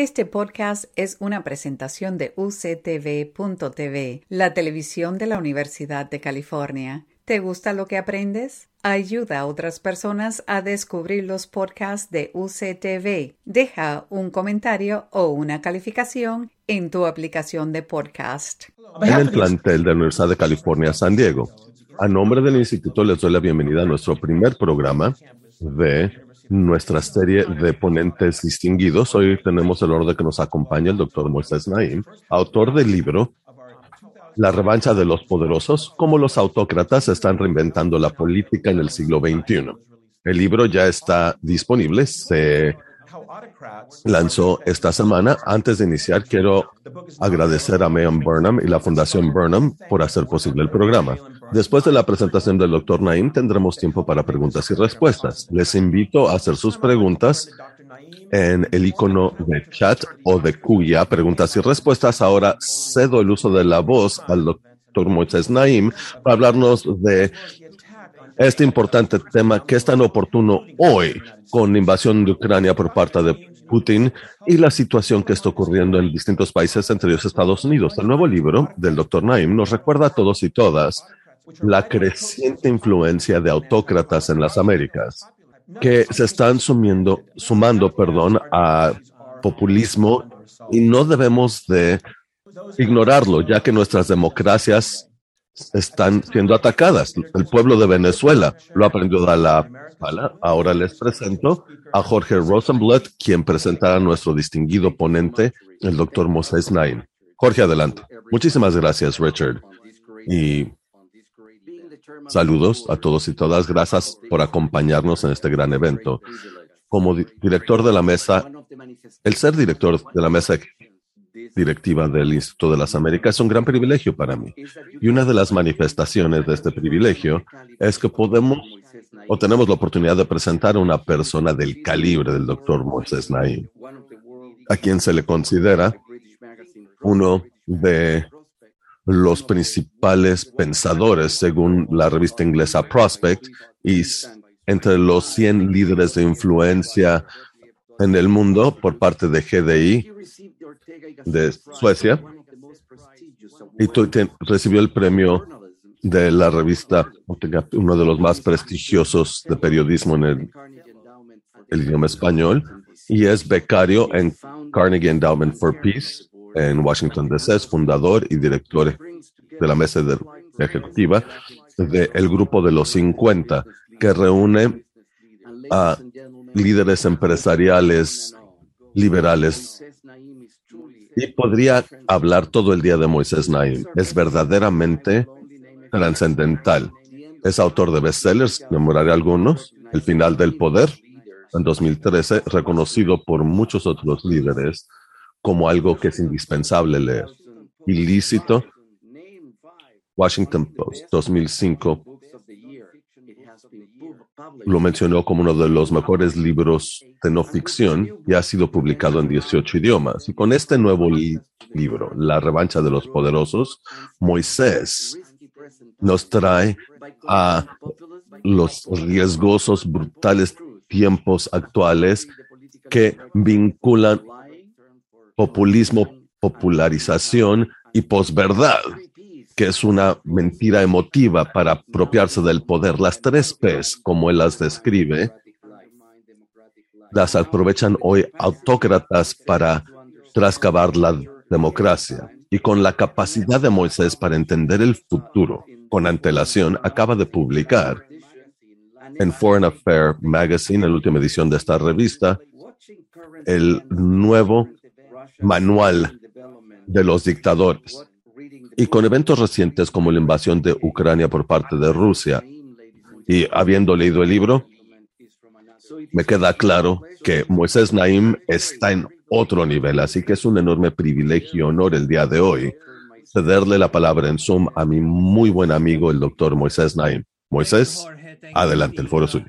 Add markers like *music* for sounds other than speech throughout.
Este podcast es una presentación de uctv.tv, la televisión de la Universidad de California. ¿Te gusta lo que aprendes? Ayuda a otras personas a descubrir los podcasts de UCTV. Deja un comentario o una calificación en tu aplicación de podcast. En el plantel de la Universidad de California, San Diego. A nombre del instituto les doy la bienvenida a nuestro primer programa de nuestra serie de ponentes distinguidos. Hoy tenemos el de que nos acompañe el doctor Moisés Naim, autor del libro La revancha de los poderosos, cómo los autócratas están reinventando la política en el siglo XXI. El libro ya está disponible, se lanzó esta semana. Antes de iniciar, quiero agradecer a Mayan Burnham y la Fundación Burnham por hacer posible el programa. Después de la presentación del doctor Naim, tendremos tiempo para preguntas y respuestas. Les invito a hacer sus preguntas en el icono de chat o de cuya preguntas y respuestas. Ahora cedo el uso de la voz al doctor Moisés Naim para hablarnos de este importante tema que es tan oportuno hoy con la invasión de Ucrania por parte de Putin y la situación que está ocurriendo en distintos países, entre ellos Estados Unidos. El nuevo libro del doctor Naim nos recuerda a todos y todas la creciente influencia de autócratas en las Américas que se están sumiendo, sumando perdón, a populismo y no debemos de ignorarlo, ya que nuestras democracias están siendo atacadas. El pueblo de Venezuela lo aprendió a la pala. Ahora les presento a Jorge Rosenblatt, quien presentará a nuestro distinguido ponente, el doctor Moses Nain. Jorge, adelante. Muchísimas gracias, Richard. Y saludos a todos y todas. Gracias por acompañarnos en este gran evento. Como director de la mesa, el ser director de la mesa directiva del Instituto de las Américas es un gran privilegio para mí. Y una de las manifestaciones de este privilegio es que podemos o tenemos la oportunidad de presentar a una persona del calibre del doctor Moisés Naim, a quien se le considera uno de los principales pensadores, según la revista inglesa Prospect, y entre los 100 líderes de influencia en el mundo por parte de GDI de Suecia. Y recibió el premio de la revista, uno de los más prestigiosos de periodismo en el, idioma español, y es becario en Carnegie Endowment for Peace en Washington DC, es fundador y director de la mesa ejecutiva del grupo de los 50, que reúne a líderes empresariales liberales y podría hablar todo el día de Moisés Naim. Es verdaderamente trascendental. Es autor de bestsellers, memoraré algunos, El final del poder, en 2013, reconocido por muchos otros líderes como algo que es indispensable leer. Ilícito, Washington Post, 2005, lo mencionó como uno de los mejores libros de no ficción y ha sido publicado en 18 idiomas. Y con este nuevo libro, La revancha de los poderosos, Moisés nos trae a los riesgosos, brutales tiempos actuales que vinculan populismo, popularización y posverdad que es una mentira emotiva para apropiarse del poder. Las tres P's, como él las describe, las aprovechan hoy autócratas para trascabar la democracia. Y con la capacidad de Moisés para entender el futuro con antelación, acaba de publicar en Foreign Affairs Magazine, en la última edición de esta revista, el nuevo manual de los dictadores y con eventos recientes como la invasión de Ucrania por parte de Rusia, y habiendo leído el libro, me queda claro que Moisés Naim está en otro nivel, así que es un enorme privilegio y honor el día de hoy cederle la palabra en Zoom a mi muy buen amigo, el doctor Moisés Naim. Moisés, adelante, el foro suyo.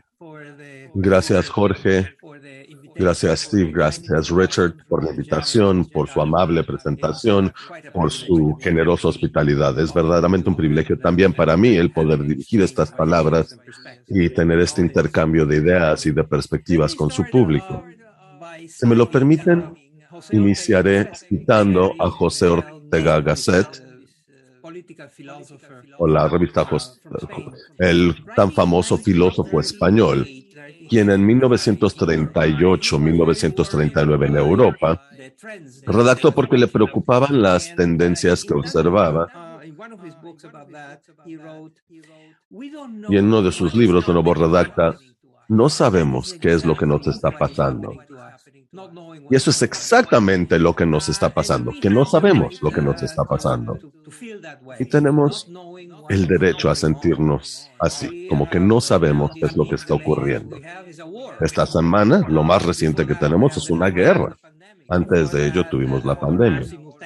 Gracias, Jorge. Gracias Steve, gracias Richard por la invitación, por su amable presentación, por su generosa hospitalidad. Es verdaderamente un privilegio también para mí el poder dirigir estas palabras y tener este intercambio de ideas y de perspectivas con su público. Si me lo permiten, Iniciaré citando a José Ortega Gasset, o la revista Jos- el tan famoso filósofo español, quien en 1938-1939 en Europa redactó porque le preocupaban las tendencias que observaba y en uno de sus libros de nuevo redacta, no sabemos qué es lo que nos está pasando. Y eso es exactamente lo que nos está pasando, que no sabemos lo que nos está pasando. Y tenemos el derecho a sentirnos así, como que no sabemos qué es lo que está ocurriendo. Esta semana, lo más reciente que tenemos es una guerra. Antes de ello tuvimos la pandemia.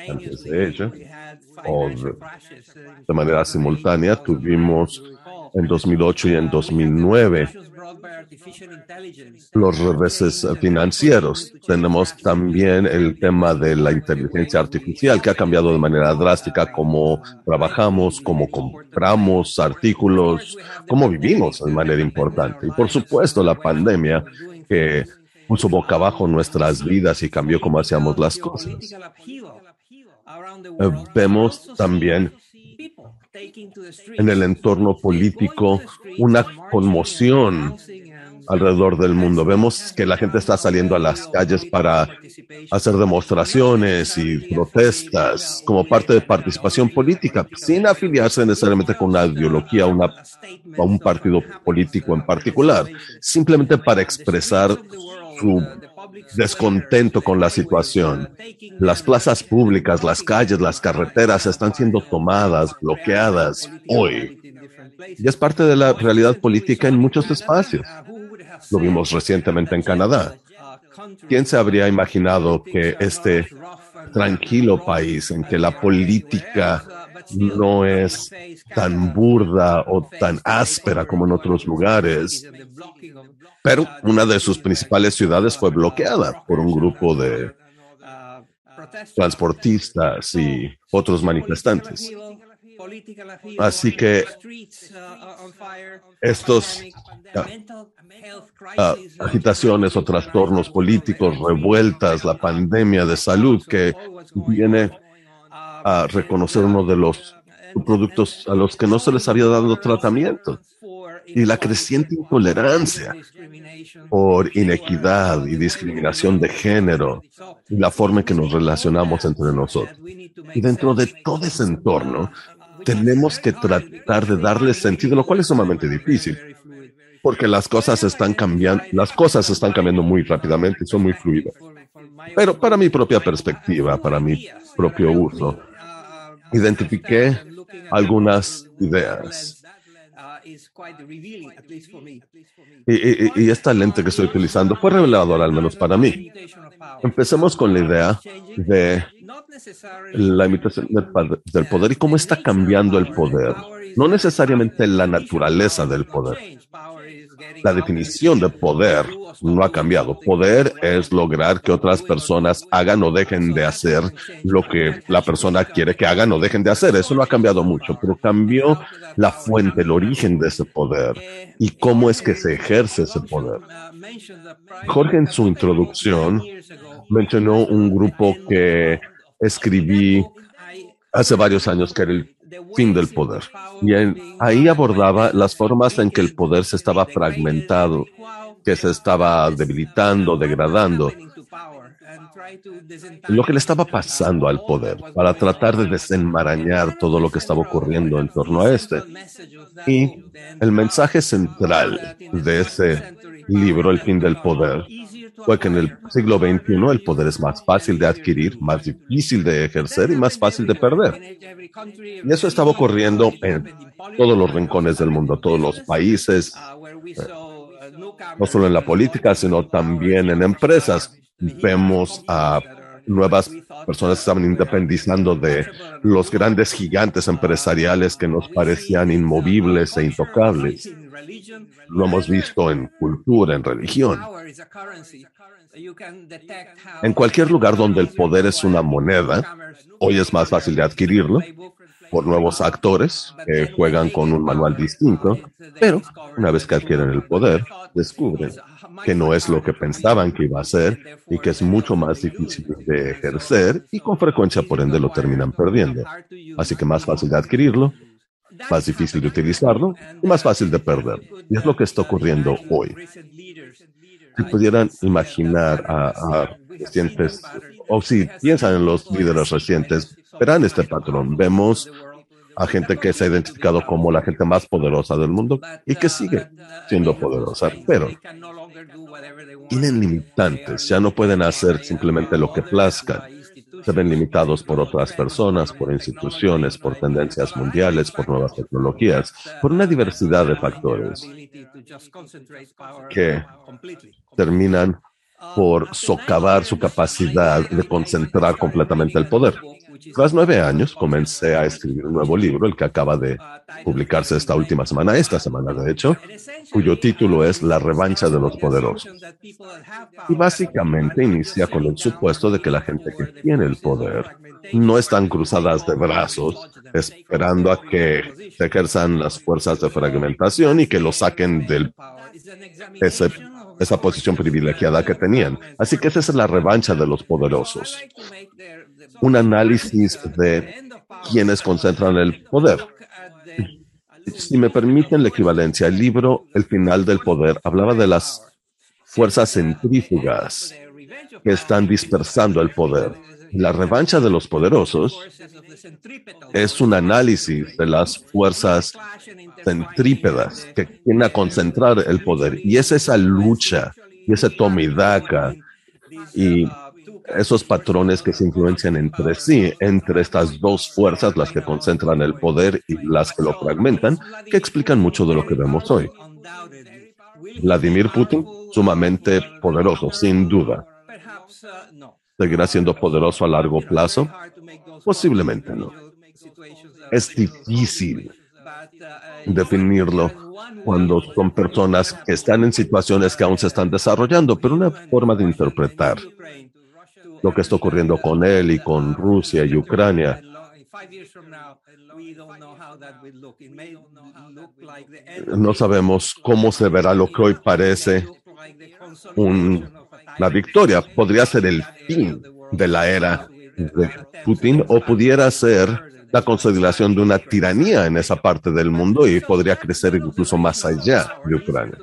Antes de ello, o de manera simultánea, tuvimos en 2008 y en 2009 los reveses financieros. Tenemos también el tema de la inteligencia artificial que ha cambiado de manera drástica cómo trabajamos, cómo compramos artículos, cómo vivimos de manera importante. Y por supuesto la pandemia que puso boca abajo nuestras vidas y cambió cómo hacíamos las cosas. Eh, vemos también en el entorno político una conmoción alrededor del mundo. Vemos que la gente está saliendo a las calles para hacer demostraciones y protestas como parte de participación política, sin afiliarse necesariamente con una ideología una, a un partido político en particular, simplemente para expresar su descontento con la situación. Las plazas públicas, las calles, las carreteras están siendo tomadas, bloqueadas hoy. Y es parte de la realidad política en muchos espacios. Lo vimos recientemente en Canadá. ¿Quién se habría imaginado que este tranquilo país en que la política no es tan burda o tan áspera como en otros lugares, pero una de sus principales ciudades fue bloqueada por un grupo de transportistas y otros manifestantes. Así que estos uh, agitaciones o trastornos políticos, revueltas, la pandemia de salud que viene a reconocer uno de los productos a los que no se les había dado tratamiento y la creciente intolerancia por inequidad y discriminación de género y la forma en que nos relacionamos entre nosotros. Y dentro de todo ese entorno, tenemos que tratar de darle sentido, lo cual es sumamente difícil, porque las cosas están cambiando, las cosas están cambiando muy rápidamente y son muy fluidas. Pero para mi propia perspectiva, para mi propio uso, identifiqué algunas ideas. Y, y, y, esta lente que estoy utilizando fue reveladora, al menos para mí. Empecemos con la idea de la imitación del poder y cómo está cambiando el poder. No necesariamente la naturaleza del poder. La definición de poder no ha cambiado. Poder es lograr que otras personas hagan o dejen de hacer lo que la persona quiere que hagan o dejen de hacer. Eso no ha cambiado mucho, pero cambió la fuente, el origen de ese poder y cómo es que se ejerce ese poder. Jorge en su introducción mencionó un grupo que escribí hace varios años que era el fin del poder. Y ahí abordaba las formas en que el poder se estaba fragmentado, que se estaba debilitando, degradando, lo que le estaba pasando al poder para tratar de desenmarañar todo lo que estaba ocurriendo en torno a este. Y el mensaje central de ese libro, El fin del poder, fue que en el siglo XXI el poder es más fácil de adquirir, más difícil de ejercer y más fácil de perder. Y eso estaba ocurriendo en todos los rincones del mundo, todos los países, no solo en la política, sino también en empresas. Vemos a nuevas personas que estaban independizando de los grandes gigantes empresariales que nos parecían inmovibles e intocables. Lo hemos visto en cultura, en religión. En cualquier lugar donde el poder es una moneda, hoy es más fácil de adquirirlo. por nuevos actores que juegan con un manual distinto, pero una vez que adquieren el poder, descubren que no es lo que pensaban que iba a ser y que es mucho más difícil de ejercer y con frecuencia por ende lo terminan perdiendo. Así que más fácil de adquirirlo, más difícil de utilizarlo y más fácil de perder. Y es lo que está ocurriendo hoy. Si pudieran imaginar a, recientes, o si piensan en los líderes recientes, verán este patrón. Vemos a gente que se ha identificado como la gente más poderosa del mundo y que sigue siendo poderosa, pero tienen limitantes, ya no pueden hacer simplemente lo que plazcan. Se ven limitados por otras personas, por instituciones, por tendencias mundiales, por nuevas tecnologías, por una diversidad de factores que terminan por socavar su capacidad de concentrar completamente el poder. Tras nueve años, comencé a escribir un nuevo libro, el que acaba de publicarse esta última semana, esta semana de hecho, cuyo título es La revancha de los poderosos. Y básicamente inicia con el supuesto de que la gente que tiene el poder no están cruzadas de brazos esperando a que se ejerzan las fuerzas de fragmentación y que lo saquen de esa posición privilegiada que tenían. Así que esa es la revancha de los poderosos un análisis de quienes concentran el poder. Si me permiten la equivalencia, el libro El final del poder hablaba de las fuerzas centrífugas que están dispersando el poder. La revancha de los poderosos es un análisis de las fuerzas centrípedas que tienen a concentrar el poder. Y es esa lucha y ese tomidaca y esos patrones que se influencian entre sí, entre estas dos fuerzas, las que concentran el poder y las que lo fragmentan, que explican mucho de lo que vemos hoy. Vladimir Putin, sumamente poderoso, sin duda. ¿Seguirá siendo poderoso a largo plazo? Posiblemente no. Es difícil definirlo cuando son personas que están en situaciones que aún se están desarrollando, pero una forma de interpretar lo que está ocurriendo con él y con Rusia y Ucrania. No sabemos cómo se verá lo que hoy parece una victoria. Podría ser el fin de la era de Putin o pudiera ser la consolidación de una tiranía en esa parte del mundo y podría crecer incluso más allá de Ucrania.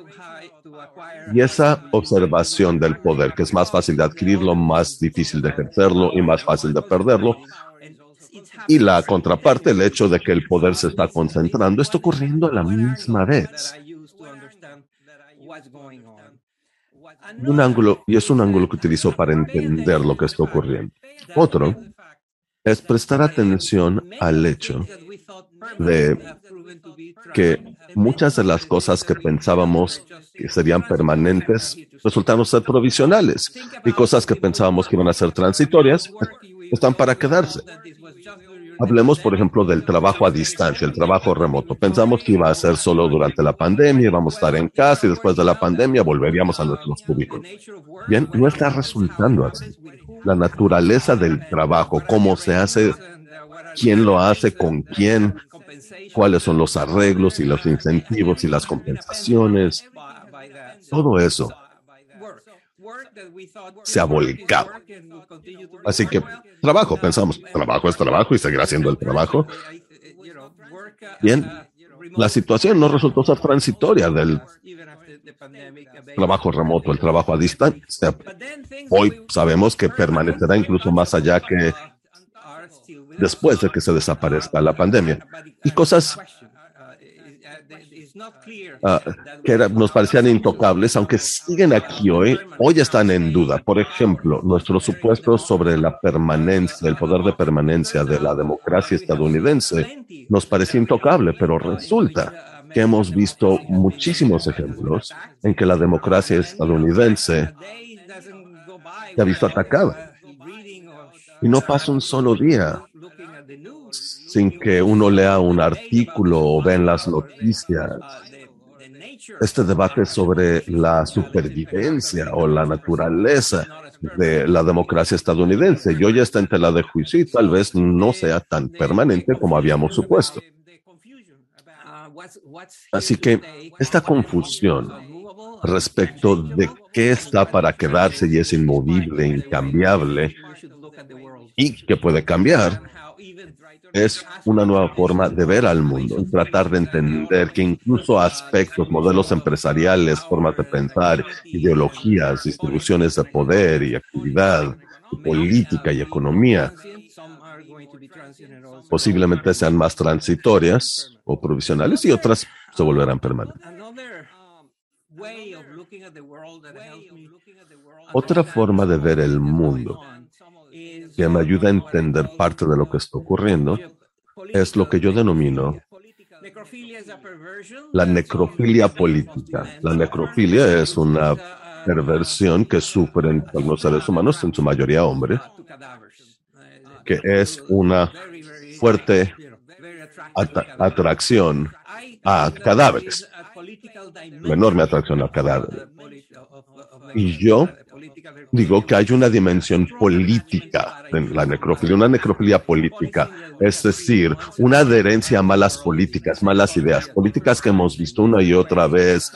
Y esa observación del poder, que es más fácil de adquirirlo, más difícil de ejercerlo y más fácil de perderlo, y la contraparte, el hecho de que el poder se está concentrando, está ocurriendo a la misma vez. Un ángulo, y es un ángulo que utilizo para entender lo que está ocurriendo. Otro es prestar atención al hecho de que muchas de las cosas que pensábamos que serían permanentes resultaron ser provisionales y cosas que pensábamos que iban a ser transitorias están para quedarse. Hablemos, por ejemplo, del trabajo a distancia, el trabajo remoto. Pensamos que iba a ser solo durante la pandemia, íbamos a estar en casa y después de la pandemia volveríamos a nuestros cubículos. Bien, no está resultando así. La naturaleza del trabajo, cómo se hace, quién lo hace, con quién, cuáles son los arreglos y los incentivos y las compensaciones. Todo eso se ha volcado. Así que trabajo, pensamos, trabajo es trabajo y seguirá siendo el trabajo. Bien, la situación no resultó ser transitoria del trabajo remoto, el trabajo a distancia. Hoy sabemos que permanecerá incluso más allá que después de que se desaparezca la pandemia. Y cosas ah, que nos parecían intocables, aunque siguen aquí hoy, hoy están en duda. Por ejemplo, nuestro supuesto sobre la permanencia, el poder de permanencia de la democracia estadounidense nos parecía intocable, pero resulta que hemos visto muchísimos ejemplos en que la democracia estadounidense se ha visto atacada. Y no pasa un solo día sin que uno lea un artículo o vea en las noticias este debate sobre la supervivencia o la naturaleza de la democracia estadounidense y hoy está en tela de juicio y tal vez no sea tan permanente como habíamos supuesto. Así que esta confusión respecto de qué está para quedarse y es inmovible, incambiable y que puede cambiar, es una nueva forma de ver al mundo, tratar de entender que incluso aspectos, modelos empresariales, formas de pensar, ideologías, distribuciones de poder y actividad, política y economía, posiblemente sean más transitorias o provisionales y otras se volverán permanentes. Otra forma de ver el mundo que me ayuda a entender parte de lo que está ocurriendo es lo que yo denomino la necrofilia política. La necrofilia es una perversión que sufren los seres humanos, en su mayoría hombres, que es una fuerte atracción a cadáveres, una enorme atracción a cadáveres. Y yo digo que hay una dimensión política en la necrofilia, una necrofilia política, es decir, una adherencia a malas políticas, malas ideas, políticas que hemos visto una y otra vez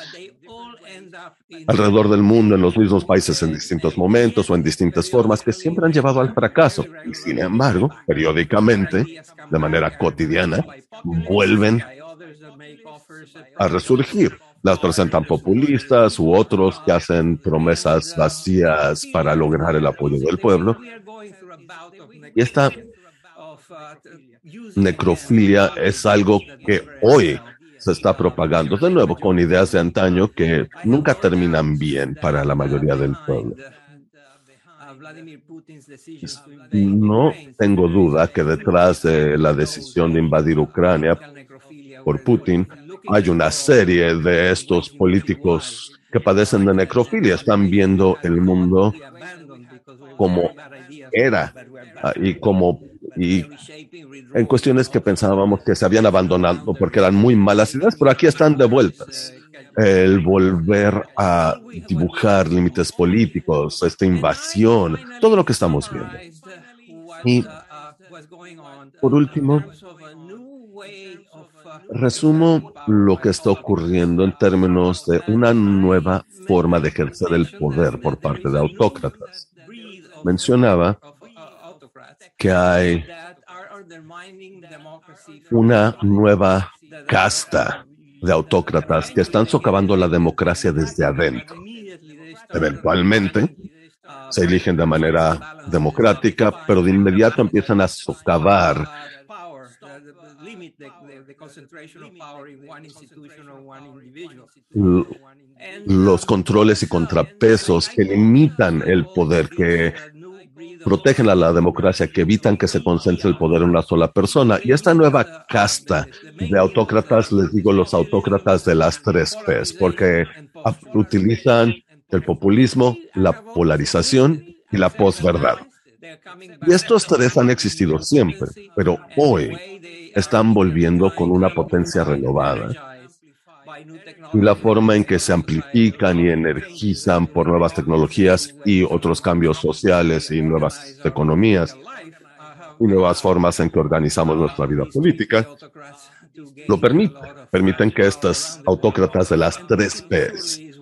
alrededor del mundo, en los mismos países en distintos momentos o en distintas formas, que siempre han llevado al fracaso. Y sin embargo, periódicamente, de manera cotidiana, vuelven a resurgir. Las presentan populistas u otros que hacen promesas vacías para lograr el apoyo del pueblo. Y esta necrofilia es algo que hoy se está propagando de nuevo con ideas de antaño que nunca terminan bien para la mayoría del pueblo. No tengo duda que detrás de la decisión de invadir Ucrania por Putin hay una serie de estos políticos que padecen de necrofilia. Están viendo el mundo como era ah, y como y en cuestiones que pensábamos que se habían abandonado porque eran muy malas ideas, pero aquí están de vueltas. El volver a dibujar límites políticos, esta invasión, todo lo que estamos viendo. Y por último, resumo lo que está ocurriendo en términos de una nueva forma de ejercer el poder por parte de autócratas. Mencionaba que hay una nueva casta de autócratas que están socavando la democracia desde adentro. Eventualmente se eligen de manera democrática, pero de inmediato empiezan a socavar los controles y contrapesos que limitan el poder, que protegen a la democracia, que evitan que se concentre el poder en una sola persona. Y esta nueva casta de autócratas, les digo los autócratas de las tres P's, porque utilizan el populismo, la polarización y la posverdad. Y estos tres han existido siempre, pero hoy están volviendo con una potencia renovada y la forma en que se amplifican y energizan por nuevas tecnologías y otros cambios sociales y nuevas economías y nuevas formas en que organizamos nuestra vida política, lo permiten. Permiten que estas autócratas de las tres P's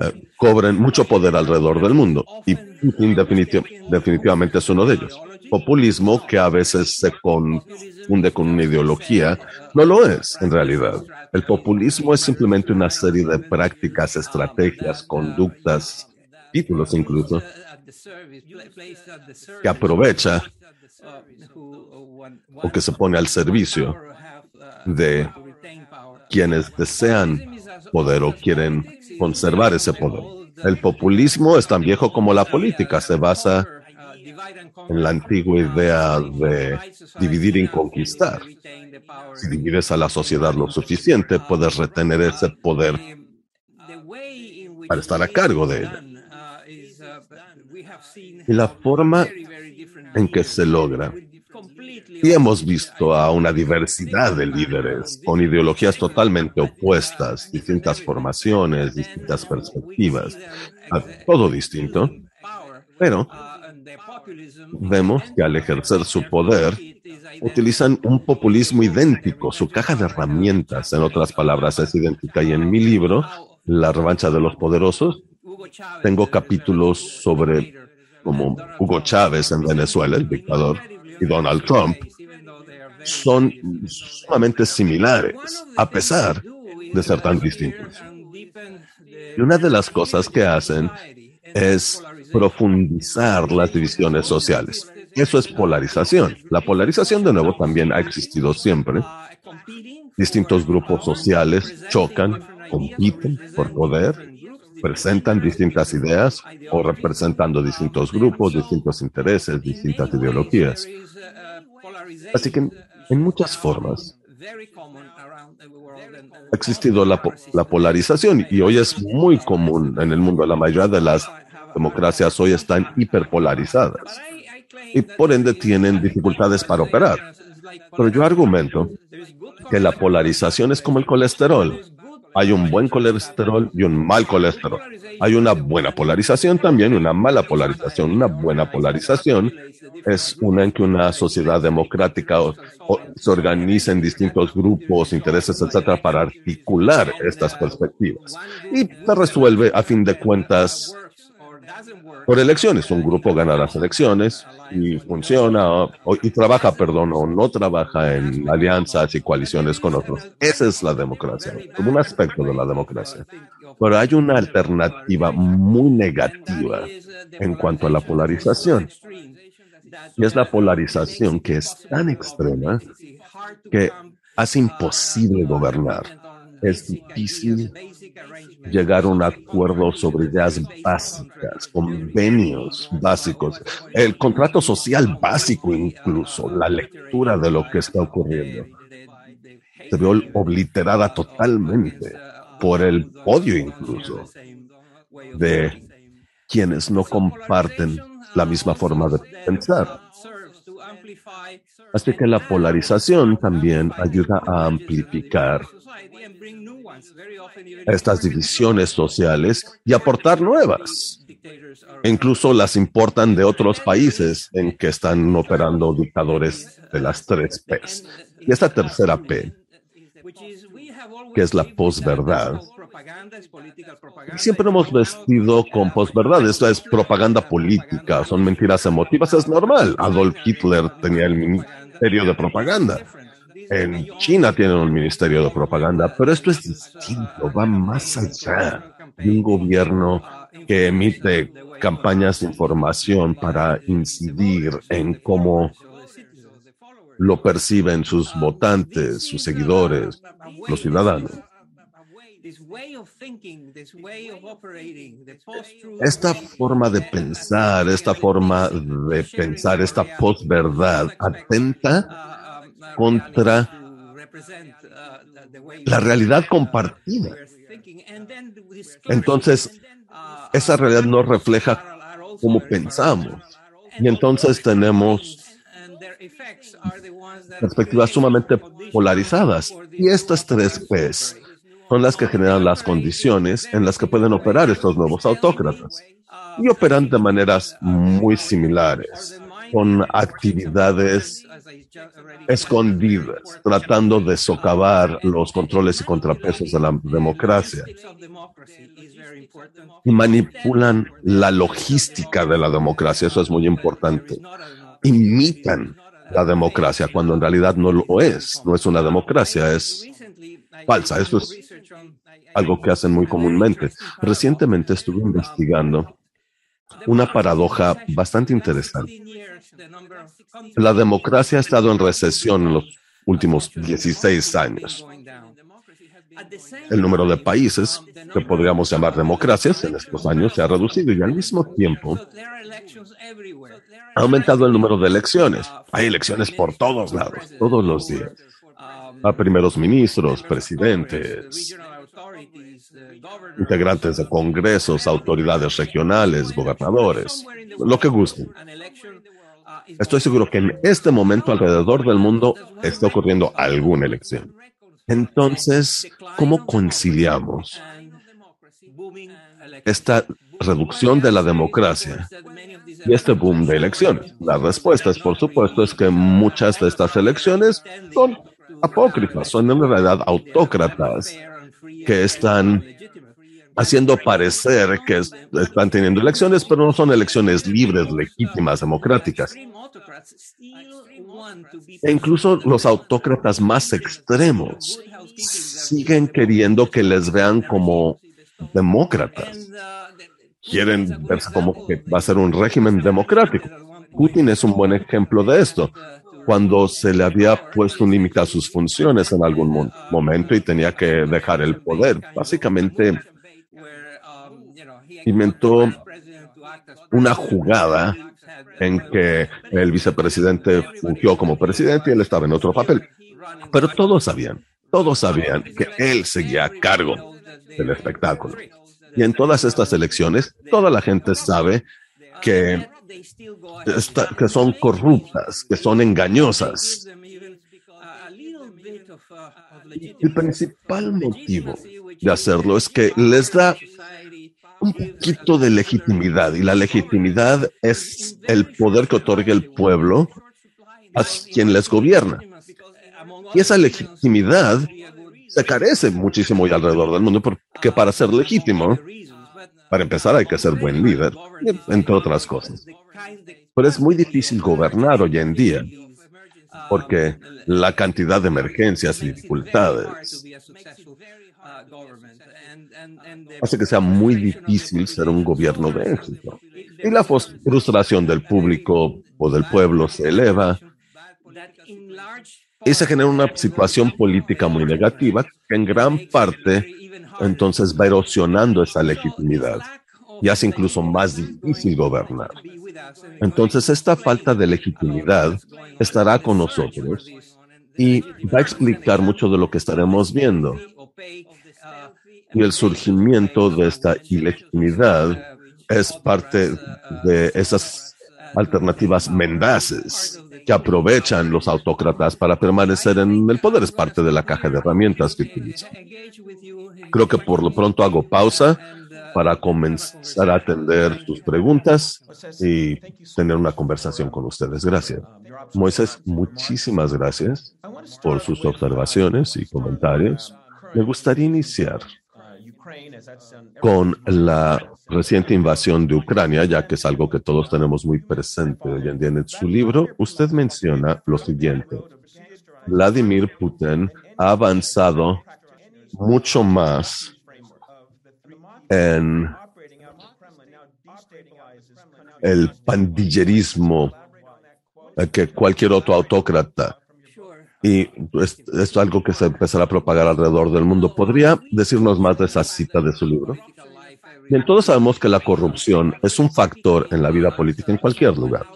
eh, cobren mucho poder alrededor del mundo y Putin definitivamente es uno de ellos. Populismo que a veces se confunde con una ideología, no lo es en realidad. El populismo es simplemente una serie de prácticas, estrategias, conductas, títulos incluso, que aprovecha o que se pone al servicio de quienes desean poder o quieren conservar ese poder. El populismo es tan viejo como la política, se basa en la antigua idea de dividir y conquistar. Si divides a la sociedad lo suficiente, puedes retener ese poder para estar a cargo de ella. Y la forma en que se logra. Y hemos visto a una diversidad de líderes con ideologías totalmente opuestas, distintas formaciones, distintas perspectivas, todo distinto Pero vemos que al ejercer su poder, utilizan un populismo idéntico. Su caja de herramientas, en otras palabras, es idéntica. Y en mi libro, La revancha de los poderosos, tengo capítulos sobre como Hugo Chávez en Venezuela, el dictador, y Donald Trump, son sumamente similares, a pesar de ser tan distintos. Y una de las cosas que hacen es profundizar las divisiones sociales. Eso es polarización. La polarización, de nuevo, también ha existido siempre. Distintos grupos sociales chocan, compiten por poder, presentan distintas ideas o representando distintos grupos, distintos intereses, distintas ideologías. Así que en muchas formas ha existido la, la, polarización y hoy es muy común en el mundo. La mayoría de las democracias hoy están hiperpolarizadas y por ende tienen dificultades para operar. Pero yo argumento que la polarización es como el colesterol. Hay un buen colesterol y un mal colesterol. Hay una buena polarización también, una mala polarización. Una buena polarización es una en que una sociedad democrática se organiza en distintos grupos, intereses, etcétera, para articular estas perspectivas. Y se resuelve, a fin de cuentas, por elecciones. Un grupo gana las elecciones y funciona y trabaja, perdón, o no trabaja en alianzas y coaliciones con otros. Esa es la democracia, como un aspecto de la democracia. Pero hay una alternativa muy negativa en cuanto a la polarización. Y es la polarización que es tan extrema que hace imposible gobernar. Es difícil llegar a un acuerdo sobre ideas básicas, convenios básicos, el contrato social básico incluso, la lectura de lo que está ocurriendo. Se vio obliterada totalmente por el odio incluso de quienes no comparten la misma forma de pensar. Así que la polarización también ayuda a amplificar estas divisiones sociales y aportar nuevas. incluso las importan de otros países en que están operando dictadores de las tres P's. Y esta tercera P, que es la posverdad, Siempre hemos vestido con posverdad. Esto es propaganda política, son mentiras emotivas, es normal. Adolf Hitler tenía el ministerio de propaganda. En China tienen un ministerio de propaganda, pero esto es distinto, va más allá de un gobierno que emite campañas de información para incidir en cómo lo perciben sus votantes, sus seguidores, los ciudadanos. Esta forma de pensar, esta forma de pensar, esta posverdad atenta contra la realidad compartida. Entonces, esa realidad no refleja cómo pensamos. Y entonces tenemos perspectivas sumamente polarizadas. Y estas tres P's son las que generan las condiciones en las que pueden operar estos nuevos autócratas. Y operan de maneras muy similares con actividades escondidas, tratando de socavar los controles y contrapesos de la democracia. Y manipulan la logística de la democracia, eso es muy importante. Imitan la democracia cuando en realidad no lo es, no es una democracia, es falsa. Eso es algo que hacen muy comúnmente. Recientemente estuve investigando una paradoja bastante interesante. La democracia ha estado en recesión en los últimos 16 años. El número de países que podríamos llamar democracias en estos años se ha reducido y al mismo tiempo ha aumentado el número de elecciones. Hay elecciones por todos lados, todos los días. A primeros ministros, presidentes, integrantes de congresos, autoridades regionales, gobernadores, lo que gusten. Estoy seguro que en este momento alrededor del mundo está ocurriendo alguna elección. Entonces, ¿cómo conciliamos esta reducción de la democracia y este boom de elecciones. La respuesta es, por supuesto, es que muchas de estas elecciones son apócrifas, son en realidad autócratas que están haciendo parecer que están teniendo elecciones, pero no son elecciones libres, legítimas, democráticas. E incluso los autócratas más extremos siguen queriendo que les vean como demócratas. Quieren verse como que va a ser un régimen democrático. Putin es un buen ejemplo de esto. Cuando se le había puesto un límite a sus funciones en algún momento y tenía que dejar el poder, básicamente inventó una jugada en que el vicepresidente fungió como presidente y él estaba en otro papel. Pero todos sabían, todos sabían que él seguía a cargo del espectáculo. Y en todas estas elecciones, toda la gente sabe que, que son corruptas, que son engañosas. El principal motivo de hacerlo es que les da un poquito de legitimidad y la legitimidad es el poder que otorga el pueblo a quien les gobierna. Y esa legitimidad se carece muchísimo hoy alrededor del mundo porque para ser legítimo, para empezar hay que ser buen líder, entre otras cosas. Pero es muy difícil gobernar hoy en día porque la cantidad de emergencias y dificultades hace que sea muy difícil ser un gobierno de éxito. Y la frustración del público o del pueblo se eleva y se genera una situación política muy negativa que en gran parte entonces va erosionando esa legitimidad y hace incluso más difícil gobernar. Entonces esta falta de legitimidad estará con nosotros y va a explicar mucho de lo que estaremos viendo y el surgimiento de esta ilegitimidad es parte de esas alternativas mendaces que aprovechan los autócratas para permanecer en el poder. Es parte de la caja de herramientas que utilizan. Creo que por lo pronto hago pausa para comenzar a atender sus preguntas y tener una conversación con ustedes. Gracias. Moisés, muchísimas gracias por sus observaciones y comentarios. Me gustaría iniciar con la reciente invasión de Ucrania, ya que es algo que todos tenemos muy presente hoy en día. En su libro, usted menciona lo siguiente. Vladimir Putin ha avanzado mucho más en el pandillerismo que cualquier otro autócrata y esto es algo que se empezará a propagar alrededor del mundo. ¿Podría decirnos más de esa cita de su libro? Bien, todos sabemos que la corrupción es un factor en la vida política en cualquier lugar.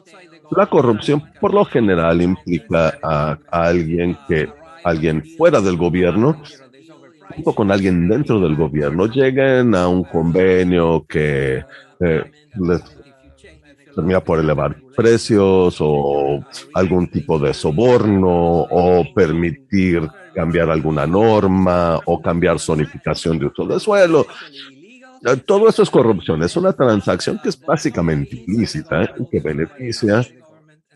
La corrupción por lo general implica a, alguien que, alguien fuera del gobierno, junto con alguien dentro del gobierno, lleguen a un convenio que eh, les termina por elevar precios o algún tipo de soborno o permitir cambiar alguna norma o cambiar zonificación de uso de suelo. Todo eso es corrupción, es una transacción que es básicamente implícita y que beneficia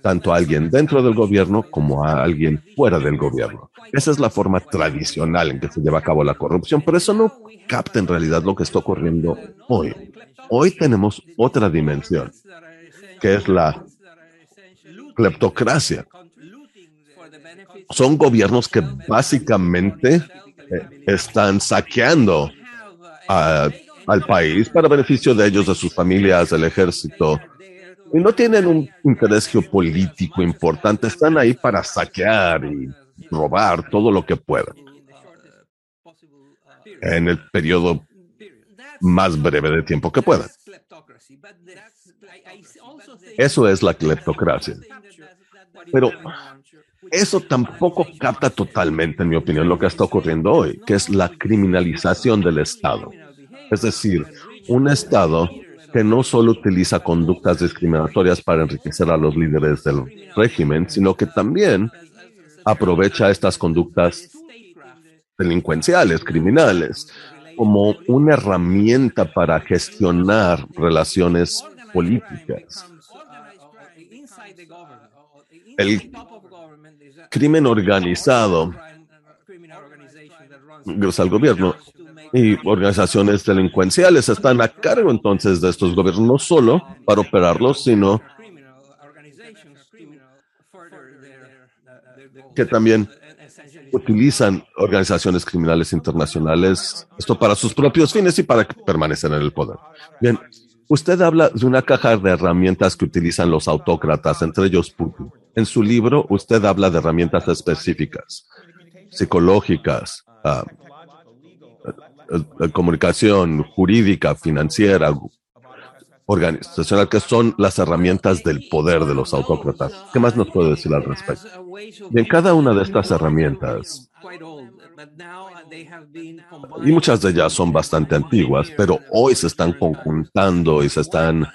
tanto a alguien dentro del gobierno como a alguien fuera del gobierno. Esa es la forma tradicional en que se lleva a cabo la corrupción, pero eso no capta en realidad lo que está ocurriendo hoy. Hoy tenemos otra dimensión que es la cleptocracia. Son gobiernos que básicamente eh, están saqueando al país para beneficio de ellos, de sus familias, del ejército. Y no tienen un interés geopolítico importante, están ahí para saquear y robar todo lo que puedan en el periodo más breve de tiempo que puedan. Eso es la cleptocracia. Pero eso tampoco capta totalmente, en mi opinión, lo que está ocurriendo hoy, que es la criminalización del Estado. Es decir, un Estado que no solo utiliza conductas discriminatorias para enriquecer a los líderes del régimen, sino que también aprovecha estas conductas delincuenciales, criminales, como una herramienta para gestionar relaciones políticas. El crimen organizado gracias al gobierno y organizaciones delincuenciales están a cargo entonces de estos gobiernos, no solo para operarlos, sino que también utilizan organizaciones criminales internacionales, esto para sus propios fines y para permanecer en el poder. Bien, usted habla de una caja de herramientas que utilizan los autócratas, entre ellos Putin. En su libro, usted habla de herramientas específicas, psicológicas, uh, comunicación jurídica, financiera, organizacional, que son las herramientas del poder de los autócratas. ¿Qué más nos puede decir al respecto? Y en cada una de estas herramientas, y muchas de ellas son bastante antiguas, pero hoy se están conjuntando y se están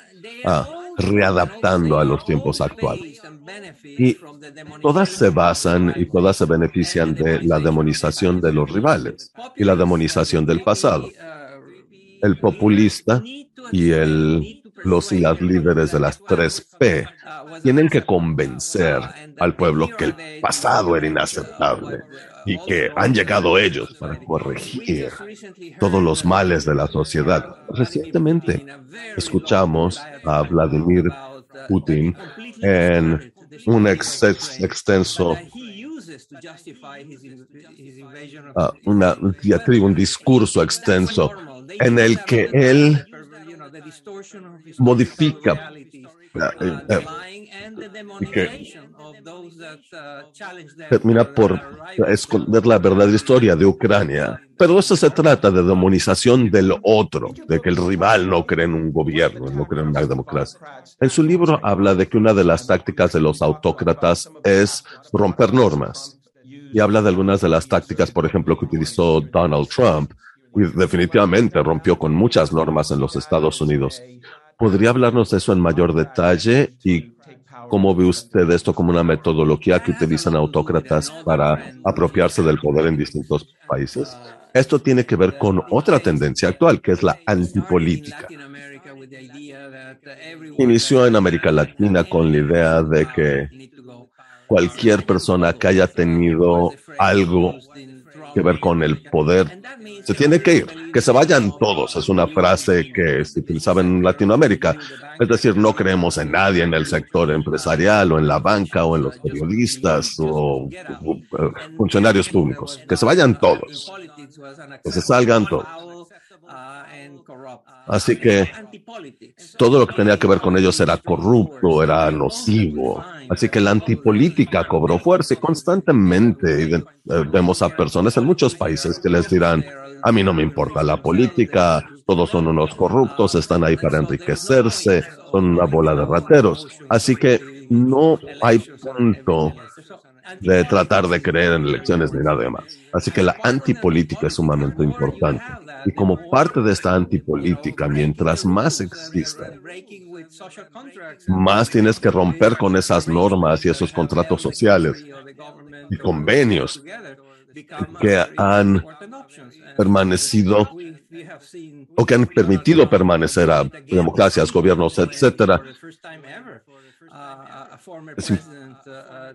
ah, readaptando a los tiempos actuales. Y todas se basan y todas se benefician de la demonización de los rivales y la demonización del pasado. El populista y el los y las líderes de las 3P tienen que convencer al pueblo que el pasado era inaceptable y que han llegado ellos para corregir todos los males de la sociedad. Recientemente escuchamos a Vladimir Putin en un extenso uh, una diatriba, un discurso extenso en el que él modifica eh, eh, que termina por esconder la verdadera historia de Ucrania. Pero eso se trata de demonización del otro, de que el rival no cree en un gobierno, no cree en una democracia. En su libro habla de que una de las tácticas de los autócratas es romper normas. Y habla de algunas de las tácticas, por ejemplo, que utilizó Donald Trump, definitivamente rompió con muchas normas en los Estados Unidos. ¿Podría hablarnos de eso en mayor detalle y cómo ve usted esto como una metodología que utilizan autócratas para apropiarse del poder en distintos países? Esto tiene que ver con otra tendencia actual, que es la antipolítica. Inició en América Latina con la idea de que cualquier persona que haya tenido algo que ver con el poder. Se tiene que ir, que se vayan todos. Es una frase que se utilizaba en Latinoamérica. Es decir, no creemos en nadie en el sector empresarial o en la banca o en los periodistas o, funcionarios públicos. Que se vayan todos. Que se salgan todos. Así que todo lo que tenía que ver con ellos era corrupto, era nocivo. Así que la antipolítica cobró fuerza y constantemente eh, vemos a personas en muchos países que les dirán, a mí no me importa la política, todos son unos corruptos, están ahí para enriquecerse, son una bola de rateros. Así que no hay punto de tratar de creer en elecciones ni nada más. Así que la antipolítica es sumamente importante. Y como parte de esta antipolítica, mientras más exista, más tienes que romper con esas normas y esos contratos sociales y convenios que han permanecido o que han permitido permanecer a democracias, gobiernos, etcétera.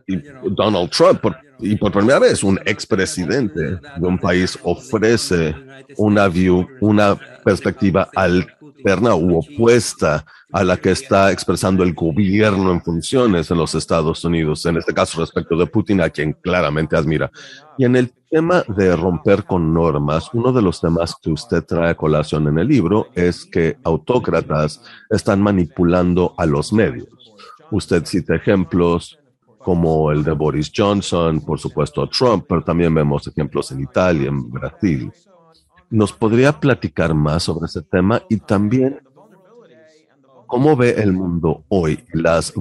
Y Donald Trump, y por primera vez, un expresidente de un país ofrece una view, una perspectiva alterna u opuesta a la que está expresando el gobierno en funciones en los Estados Unidos, en este caso respecto de Putin, a quien claramente admira. Y en el tema de romper con normas, uno de los temas que usted trae a colación en el libro es que autócratas están manipulando a los medios. Usted cita ejemplos como el de Boris Johnson, por supuesto Trump, pero también vemos ejemplos en Italia, en Brasil. ¿Nos podría platicar más sobre ese tema y también cómo ve el mundo hoy las,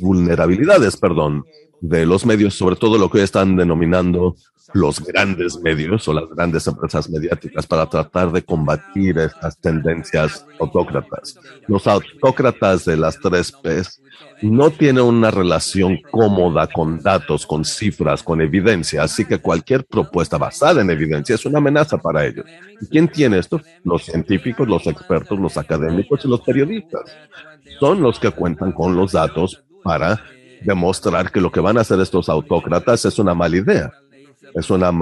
vulnerabilidades, perdón, de los medios, sobre todo lo que están denominando los grandes medios o las grandes empresas mediáticas para tratar de combatir estas tendencias autócratas. Los autócratas de las tres P's no tienen una relación cómoda con datos, con cifras, con evidencia, así que cualquier propuesta basada en evidencia es una amenaza para ellos. ¿Y quién tiene esto? Los científicos, los expertos, los académicos y los periodistas. Son los que cuentan con los datos para demostrar que lo que van a hacer estos autócratas es una mala idea es una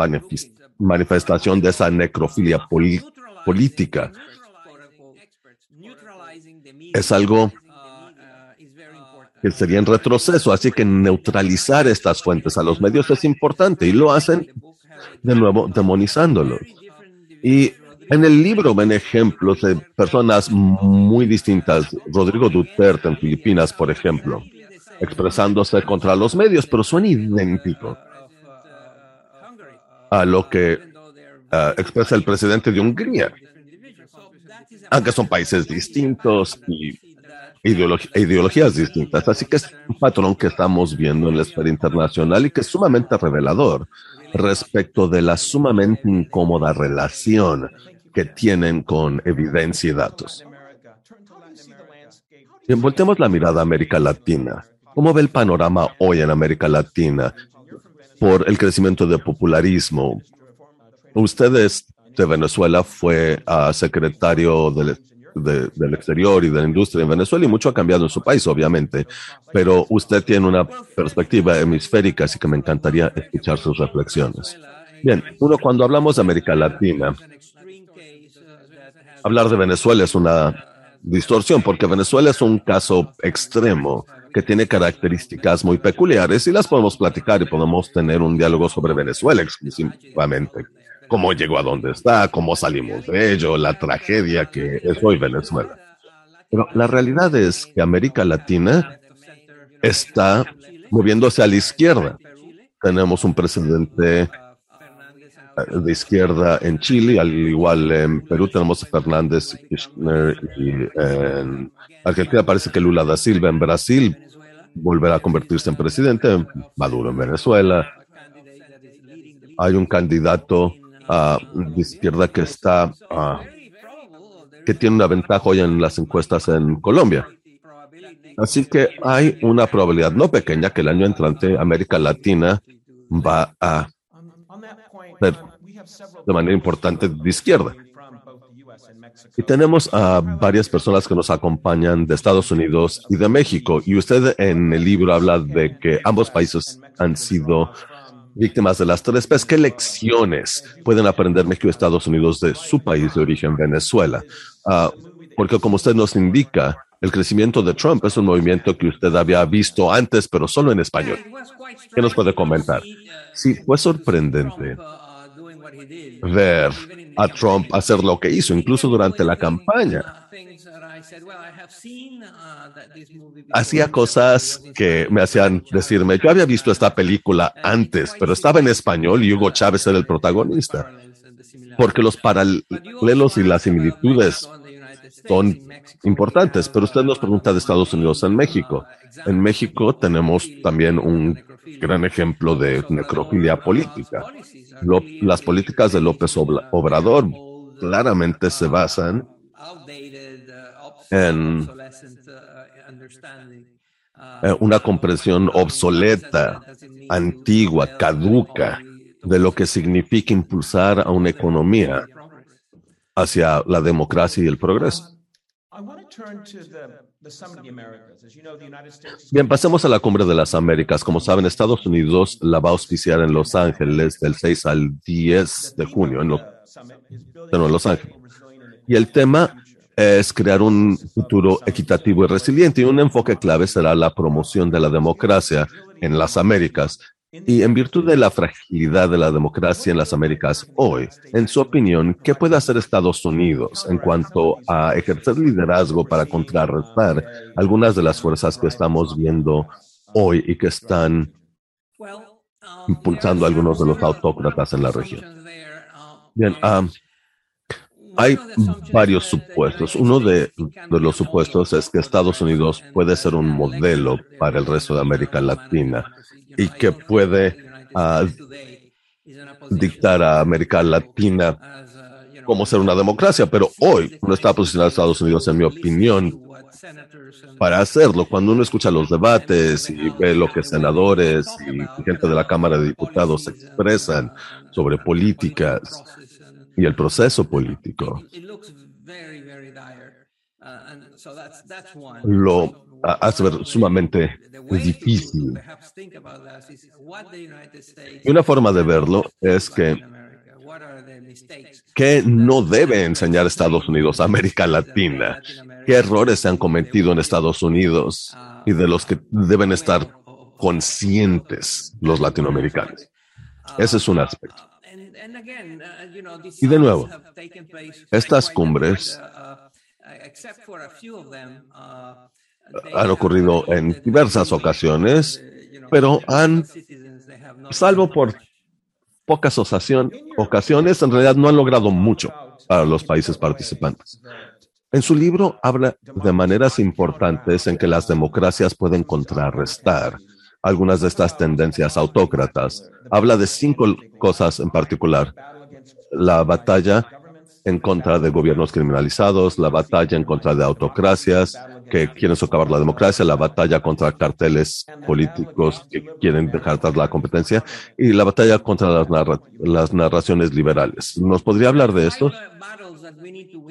manifestación de esa necrofilia política. Es algo que sería en retroceso, así que neutralizar estas fuentes a los medios es importante y lo hacen de nuevo demonizándolos. Y en el libro ven ejemplos de personas muy distintas. Rodrigo Duterte en Filipinas, por ejemplo, expresándose contra los medios, pero son idénticos a lo que uh, expresa el presidente de Hungría, aunque son países distintos y ideologías distintas. Así que es un patrón que estamos viendo en la esfera internacional y que es sumamente revelador respecto de la sumamente incómoda relación que tienen con evidencia y datos. Y volteemos la mirada a América Latina. ¿Cómo ve el panorama hoy en América Latina? Por el crecimiento del popularismo. Ustedes de Venezuela fue a secretario del, del exterior y de la industria en Venezuela y mucho ha cambiado en su país, obviamente, pero usted tiene una perspectiva hemisférica, así que me encantaría escuchar sus reflexiones. Bien, uno cuando hablamos de América Latina, hablar de Venezuela es una distorsión, porque Venezuela es un caso extremo que tiene características muy peculiares y las podemos platicar y podemos tener un diálogo sobre Venezuela exclusivamente. Cómo llegó a donde está, cómo salimos de ello, la tragedia que es hoy Venezuela. Pero la realidad es que América Latina está moviéndose a la izquierda. Tenemos un presidente de izquierda en Chile, al igual en Perú tenemos a Fernández Kirchner y en Argentina parece que Lula da Silva en Brasil volverá a convertirse en presidente, Maduro en Venezuela. Hay un candidato ah, de izquierda que está ah, que tiene una ventaja hoy en las encuestas en Colombia. Así que hay una probabilidad no pequeña que el año entrante América Latina va a de manera importante de izquierda. Y tenemos a varias personas que nos acompañan de Estados Unidos y de México. Y usted en el libro habla de que ambos países han sido víctimas de las tres P's. ¿Qué lecciones pueden aprender México y Estados Unidos de su país de origen, Venezuela? Ah, porque como usted nos indica, el crecimiento de Trump es un movimiento que usted había visto antes, pero solo en español. ¿Qué nos puede comentar? Sí, fue sorprendente ver a Trump hacer lo que hizo, incluso durante la campaña. Hacía cosas que me hacían decirme, yo había visto esta película antes, pero estaba en español y Hugo Chávez era el protagonista. Porque los paralelos y las similitudes son importantes, pero usted nos pregunta de Estados Unidos en México. En México tenemos también un gran ejemplo de necrofilia política. las políticas de López Obrador claramente se basan en eh, una comprensión obsoleta, antigua, caduca de lo que significa impulsar a una economía hacia la democracia y el progreso. Bien, pasemos a la cumbre de las Américas. Como saben, Estados Unidos la va a auspiciar en Los Ángeles del 6 al 10 de junio, en, Los Ángeles. Y el tema es crear un futuro equitativo y resiliente y un enfoque clave será la promoción de la democracia en las Américas y en virtud de la fragilidad de la democracia en las Américas hoy, en su opinión, ¿qué puede hacer Estados Unidos en cuanto a ejercer liderazgo para contrarrestar algunas de las fuerzas que estamos viendo hoy y que están impulsando algunos de los autócratas en la región? Bien, um, hay varios supuestos. Uno de, los supuestos es que Estados Unidos puede ser un modelo para el resto de América Latina y que puede ah, dictar a América Latina cómo ser una democracia, pero hoy no está posicionado Estados Unidos, en mi opinión, para hacerlo. Cuando uno escucha los debates y ve lo que senadores y gente de la Cámara de Diputados expresan sobre políticas y el proceso político, lo hace ver sumamente difícil. Y una forma de verlo es que ¿qué no debe enseñar Estados Unidos a América Latina? ¿Qué errores se han cometido en Estados Unidos y de los que deben estar conscientes los latinoamericanos? Ese es un aspecto. Y de nuevo, estas cumbres han ocurrido en diversas ocasiones, pero han, salvo por pocas ocasiones, en realidad no han logrado mucho para los países participantes. En su libro habla de maneras importantes en que las democracias pueden contrarrestar algunas de estas tendencias autócratas. Habla de cinco cosas en particular. La batalla en contra de gobiernos criminalizados, la batalla en contra de autocracias que quieren socavar la democracia, la batalla contra carteles políticos que quieren dejar atrás la competencia y la batalla contra las, las narraciones liberales. ¿Nos podría hablar de esto?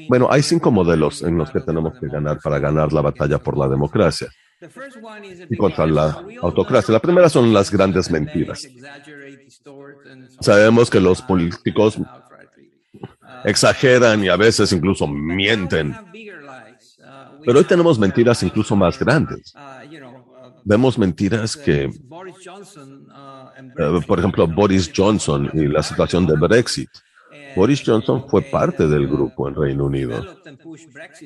Bueno, hay cinco modelos en los que tenemos que ganar para ganar la batalla por la democracia y contra la autocracia. La primera son las grandes mentiras. Sabemos que los políticos exageran y a veces incluso mienten. Pero hoy tenemos mentiras incluso más grandes. Vemos mentiras que, eh, por ejemplo, Boris Johnson y la situación de Brexit. Boris Johnson fue parte del grupo en Reino Unido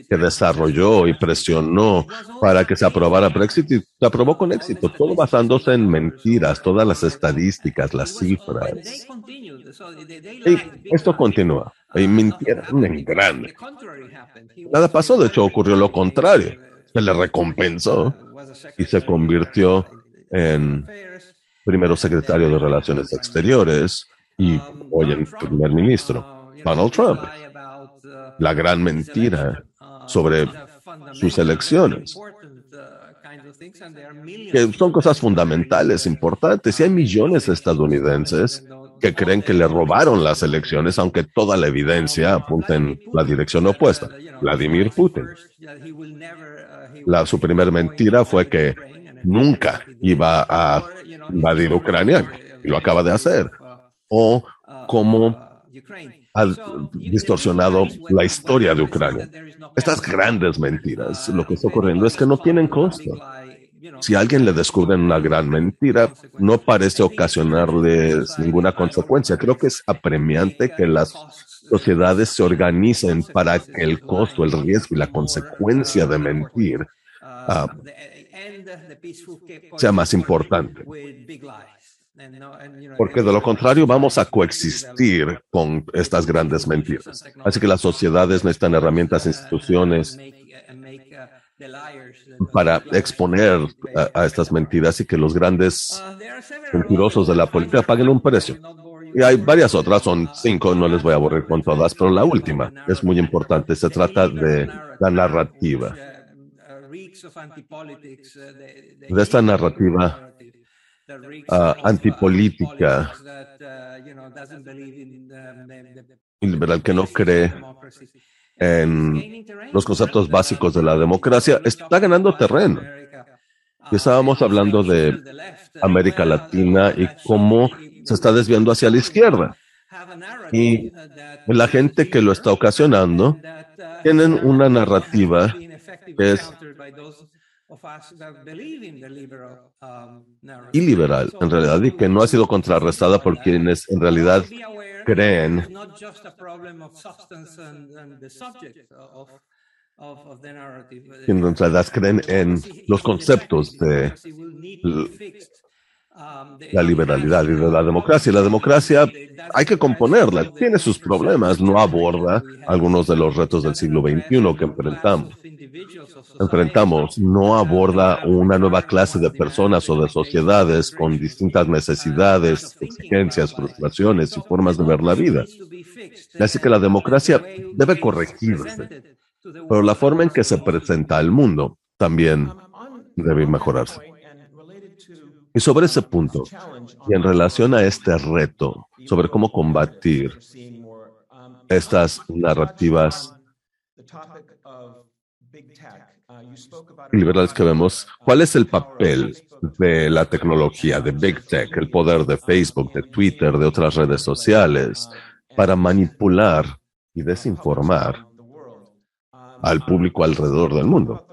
que desarrolló y presionó para que se aprobara Brexit y se aprobó con éxito, todo basándose en mentiras, todas las estadísticas, las cifras. Y esto continúa. Hay mentiras en grande. Nada pasó, de hecho ocurrió lo contrario. Se le recompensó y se convirtió en primero secretario de Relaciones Exteriores y hoy el primer ministro, Donald Trump. La gran mentira sobre sus elecciones, que son cosas fundamentales, importantes, y hay millones de estadounidenses que creen que le robaron las elecciones, aunque toda la evidencia apunta en la dirección opuesta. Vladimir Putin. La, su primera mentira fue que nunca iba a invadir Ucrania, y lo acaba de hacer. O cómo ha distorsionado la historia de Ucrania. Estas grandes mentiras, lo que está ocurriendo es que no tienen costo. Si alguien le descubre una gran mentira, no parece ocasionarles ninguna consecuencia. Creo que es apremiante que las sociedades se organicen para que el costo, el riesgo y la consecuencia de mentir ah, sea más importante. Porque de lo contrario vamos a coexistir con estas grandes mentiras. Así que las sociedades necesitan herramientas, instituciones, para exponer a, estas mentiras y que los grandes mentirosos de la política paguen un precio. Y hay varias otras, son cinco, no les voy a aburrir con todas, pero la última es muy importante. Se trata de la narrativa. De esta narrativa uh, antipolítica liberal que no cree en los conceptos básicos de la democracia, está ganando terreno. Y estábamos hablando de América Latina y cómo se está desviando hacia la izquierda. Y la gente que lo está ocasionando tienen una narrativa que es y liberal, en realidad, y que no ha sido contrarrestada por quienes en realidad creen en realidad creen en los conceptos de la liberalidad y de la democracia. La democracia hay que componerla, tiene sus problemas, no aborda algunos de los retos del siglo XXI que enfrentamos. Enfrentamos, no aborda una nueva clase de personas o de sociedades con distintas necesidades, exigencias, frustraciones y formas de ver la vida. Así que la democracia debe corregirse, pero la forma en que se presenta al mundo también debe mejorarse. Y sobre ese punto, y en relación a este reto, sobre cómo combatir estas narrativas liberales que vemos, ¿cuál es el papel de la tecnología, de Big Tech, el poder de Facebook, de Twitter, de otras redes sociales, para manipular y desinformar al público alrededor del mundo?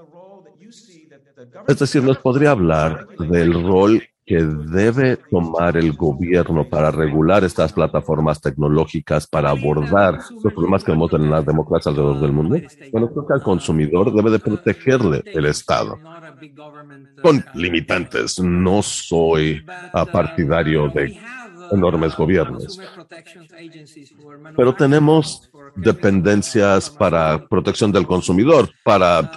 Es decir, nos podría hablar del rol que debe tomar el gobierno para regular estas plataformas tecnológicas para abordar los problemas que vemos en la democracia alrededor del mundo? Bueno, creo que al consumidor debe de protegerle el Estado. Con limitantes, no soy partidario de enormes gobiernos. Pero tenemos dependencias para protección del consumidor, para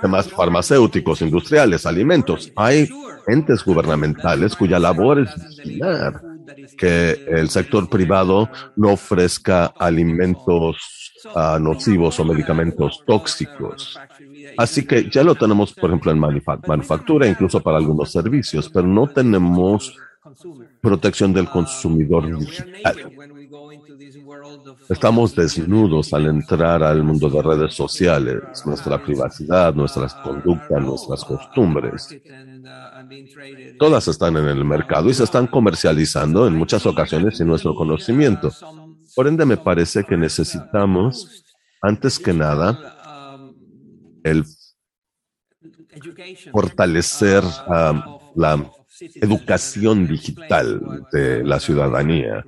temas farmacéuticos, industriales, alimentos. Hay entes gubernamentales cuya labor es vigilar que el sector privado no ofrezca alimentos uh, nocivos o medicamentos tóxicos. Así que ya lo tenemos, por ejemplo, en manufactura, incluso para algunos servicios, pero no tenemos protección del consumidor digital. Estamos desnudos al entrar al mundo de redes sociales, nuestra privacidad, nuestras conductas, nuestras costumbres. Todas están en el mercado y se están comercializando en muchas ocasiones sin nuestro conocimiento. Por ende, me parece que necesitamos, antes que nada, el fortalecer la educación digital de la ciudadanía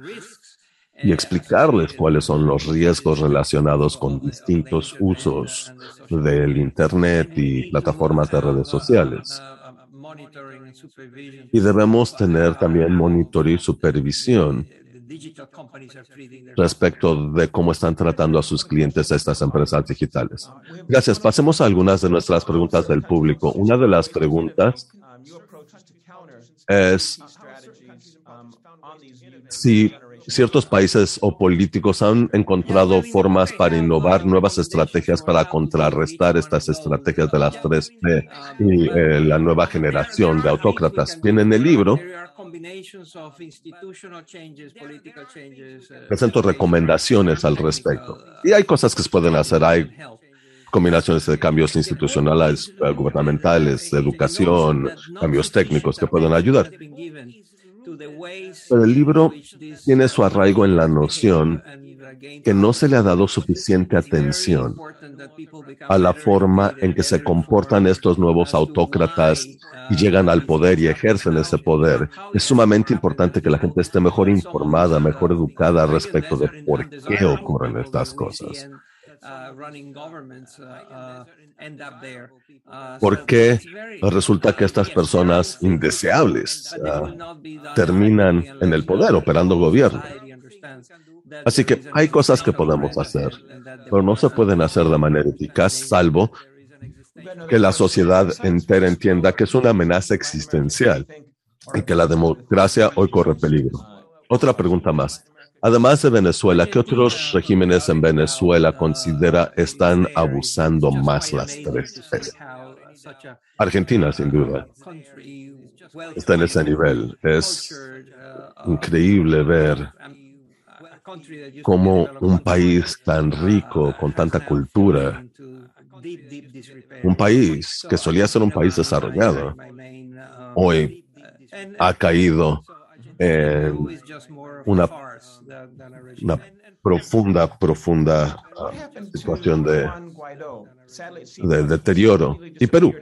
y explicarles cuáles son los riesgos relacionados con distintos usos del Internet y plataformas de redes sociales. Y debemos tener también monitoreo y supervisión respecto de cómo están tratando a sus clientes estas empresas digitales. Gracias. Pasemos a algunas de nuestras preguntas del público. Una de las preguntas es si ciertos países o políticos han encontrado formas para innovar nuevas estrategias para contrarrestar estas estrategias de las 3P y eh, la nueva generación de autócratas. Viene en el libro. Presento recomendaciones al respecto. Y hay cosas que se pueden hacer. Hay combinaciones de cambios institucionales, eh, gubernamentales, educación, cambios técnicos que pueden ayudar. Pero el libro tiene su arraigo en la noción que no se le ha dado suficiente atención a la forma en que se comportan estos nuevos autócratas y llegan al poder y ejercen ese poder. Es sumamente importante que la gente esté mejor informada, mejor educada respecto de por qué ocurren estas cosas. ¿Por qué resulta que estas personas indeseables ah, terminan en el poder operando gobierno? Así que hay cosas que podemos hacer, pero no se pueden hacer de manera eficaz, salvo que la sociedad entera entienda que es una amenaza existencial y que la democracia hoy corre peligro. Otra pregunta más. Además de Venezuela, ¿qué otros regímenes en Venezuela considera están abusando más las tres Argentina, sin duda, está en ese nivel. Es increíble ver cómo un país tan rico, con tanta cultura, un país que solía ser un país desarrollado, hoy ha caído en una una profunda, profunda ah, situación de, de, deterioro. Y Perú.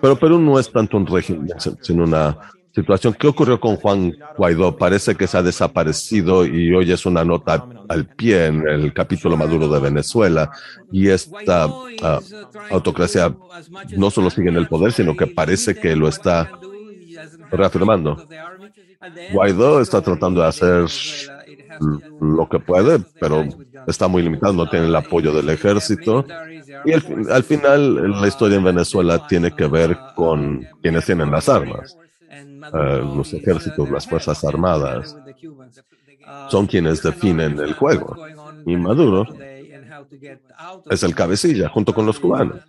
Pero Perú no es tanto un régimen, sino una situación. ¿Qué ocurrió con Juan Guaidó? Parece que se ha desaparecido y hoy es una nota al pie en el capítulo maduro de Venezuela. Y esta uh, autocracia no solo sigue en el poder, sino que parece que lo está reafirmando. Guaidó está tratando de hacer lo que puede, pero está muy limitado, no tiene el apoyo del ejército. Y al, final la historia en Venezuela tiene que ver con quienes tienen las armas. Eh, los ejércitos, las Fuerzas Armadas, son quienes definen el juego. Y Maduro es el cabecilla junto con los cubanos.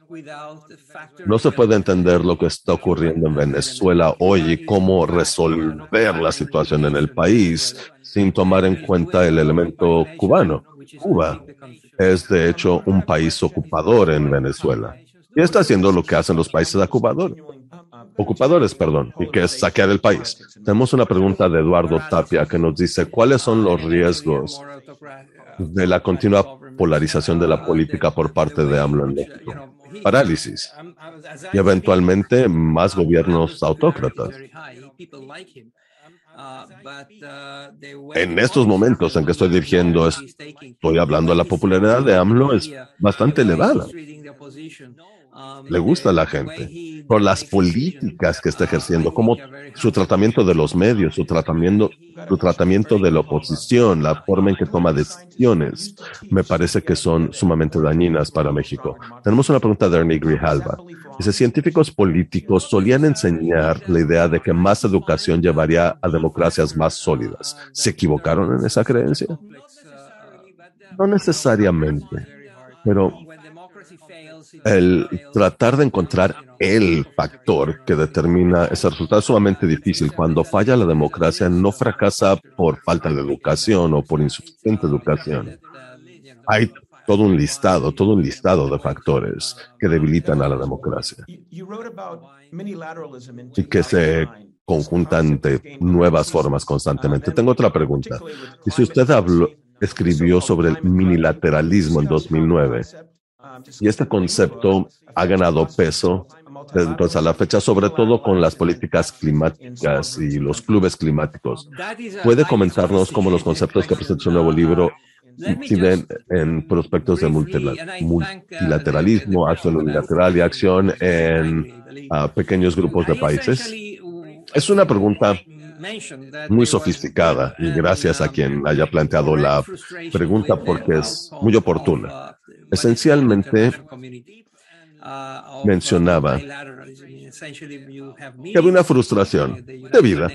No se puede entender lo que está ocurriendo en Venezuela hoy y cómo resolver la situación en el país sin tomar en cuenta el elemento cubano. Cuba es de hecho un país ocupador en Venezuela y está haciendo lo que hacen los países ocupadores ocupadores, perdón, y que es saquear el país. Tenemos una pregunta de Eduardo Tapia que nos dice, ¿cuáles son los riesgos de la continua polarización de la política por parte de AMLO en México? Parálisis y eventualmente más gobiernos autócratas. En estos momentos en que estoy dirigiendo, estoy hablando de la popularidad de AMLO es bastante elevada le gusta a la gente por las políticas que está ejerciendo, como su tratamiento de los medios, su tratamiento, su tratamiento de la oposición, la forma en que toma decisiones, me parece que son sumamente dañinas para México. Tenemos una pregunta de Ernie Grijalva. Dice, científicos políticos solían enseñar la idea de que más educación llevaría a democracias más sólidas. ¿Se equivocaron en esa creencia? No necesariamente, pero el tratar de encontrar el factor que determina ese resultado es sumamente difícil. Cuando falla la democracia, no fracasa por falta de educación o por insuficiente educación. Hay todo un listado, todo un listado de factores que debilitan a la democracia y que se conjuntan de nuevas formas constantemente. Tengo otra pregunta. Si usted habló, escribió sobre el minilateralismo en 2009, y este concepto ha ganado peso entonces a la fecha, sobre todo con las políticas climáticas y los clubes climáticos. ¿Puede comentarnos cómo los conceptos que presenta su nuevo libro inciden en prospectos de multilateralismo, acción unilateral y acción en pequeños grupos de países? Es una pregunta muy sofisticada y gracias a quien haya planteado la pregunta porque es muy oportuna. Esencialmente, mencionaba que había una frustración de vida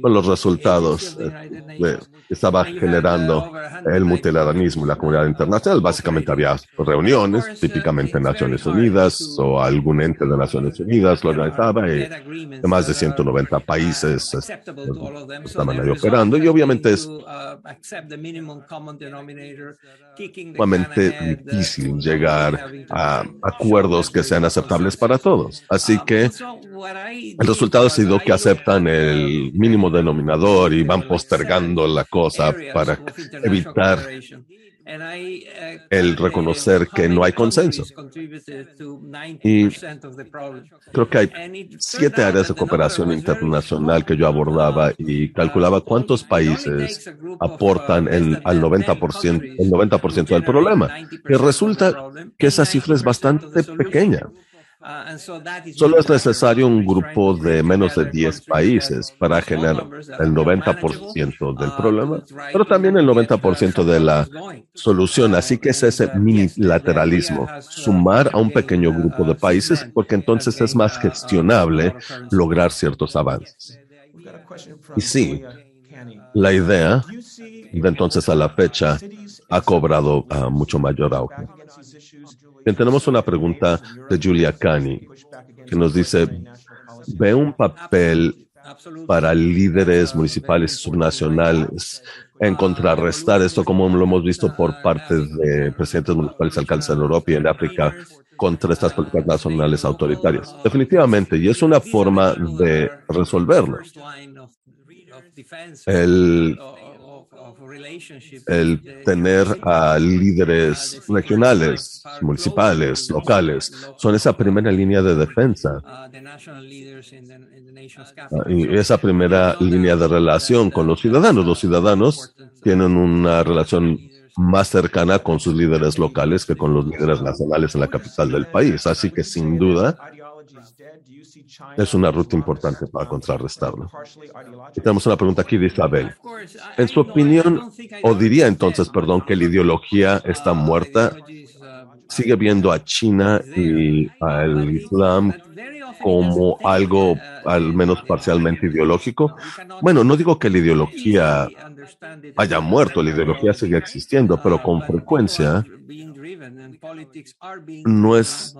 con los resultados que estaba generando el multilateralismo y la comunidad internacional. Básicamente había reuniones, típicamente Naciones Unidas o algún ente de Naciones Unidas lo organizaba y más de 190 países estaban ahí operando y obviamente es sumamente difícil llegar a acuerdos que sean aceptables para todos. Así que el resultado ha sido que aceptan el mínimo denominador y van postergando la cosa para evitar el reconocer que no hay consenso. Y creo que hay siete áreas de cooperación internacional que yo abordaba y calculaba cuántos países aportan al 90%, el 90% del problema. Y resulta que esa cifra es bastante pequeña. Uh, Solo es necesario un grupo de menos de 10 países para generar el 90% del uh, problema, pero también el 90% de la solución. Así que es ese minilateralismo, sumar a un pequeño grupo de países, porque entonces es más gestionable lograr ciertos avances. Y sí, la idea de entonces a la fecha ha cobrado uh, mucho mayor auge tenemos una pregunta de Julia Cani que nos dice, ¿ve un papel para líderes municipales y subnacionales en contrarrestar esto como lo hemos visto por parte de presidentes municipales alcaldes en Europa y en África contra estas políticas nacionales autoritarias? Definitivamente, y es una forma de resolverlo. El el tener a líderes regionales, municipales, locales, son esa primera línea de defensa ah, y esa primera línea de relación con los ciudadanos. Los ciudadanos tienen una relación más cercana con sus líderes locales que con los líderes nacionales en la capital del país. Así que sin duda, es una ruta importante para contrarrestarlo. Y tenemos una pregunta aquí de Isabel. En su opinión, o diría entonces, perdón, que la ideología está muerta, sigue viendo a China y al Islam como algo al menos parcialmente ideológico. Bueno, no digo que la ideología haya muerto, la ideología sigue existiendo, pero con frecuencia no es,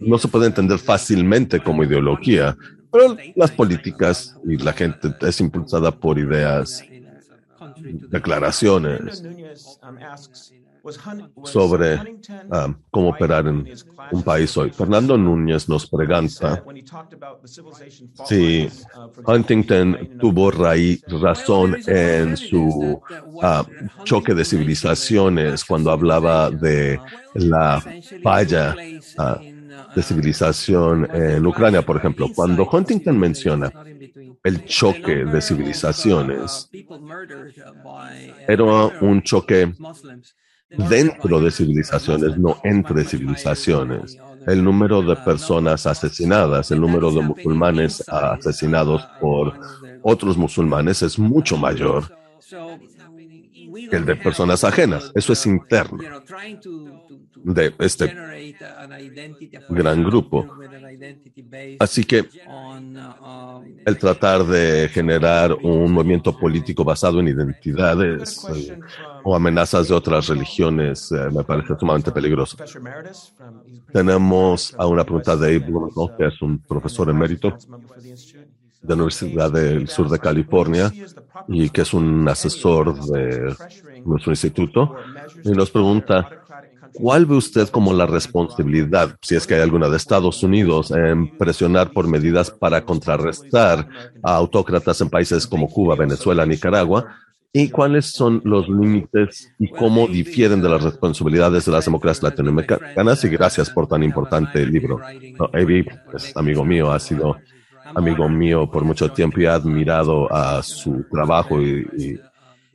no se puede entender fácilmente como ideología, pero las políticas y la gente es impulsada por ideas, declaraciones sobre uh, cómo operar en un país hoy. Fernando Núñez nos pregunta si Huntington tuvo razón en su uh, choque de civilizaciones cuando hablaba de la falla uh, de civilización en Ucrania, por ejemplo. Cuando Huntington menciona el choque de civilizaciones, era un choque dentro de civilizaciones, no entre civilizaciones. El número de personas asesinadas, el número de musulmanes asesinados por otros musulmanes es mucho mayor que el de personas ajenas. Eso es interno de este gran grupo. Así que el tratar de generar un movimiento político basado en identidades eh, o amenazas de otras religiones eh, me parece sumamente peligroso. Tenemos a una pregunta de Abe que es un profesor emérito de la Universidad del Sur de California y que es un asesor de nuestro instituto, y nos pregunta, ¿cuál ve usted como la responsabilidad, si es que hay alguna de Estados Unidos, en presionar por medidas para contrarrestar a autócratas en países como Cuba, Venezuela, Nicaragua, ¿Y cuáles son los límites y cómo difieren de las responsabilidades de las democracias latinoamericanas? Y gracias por tan importante libro. No, es amigo mío, ha sido amigo mío por mucho tiempo y ha admirado a su trabajo y,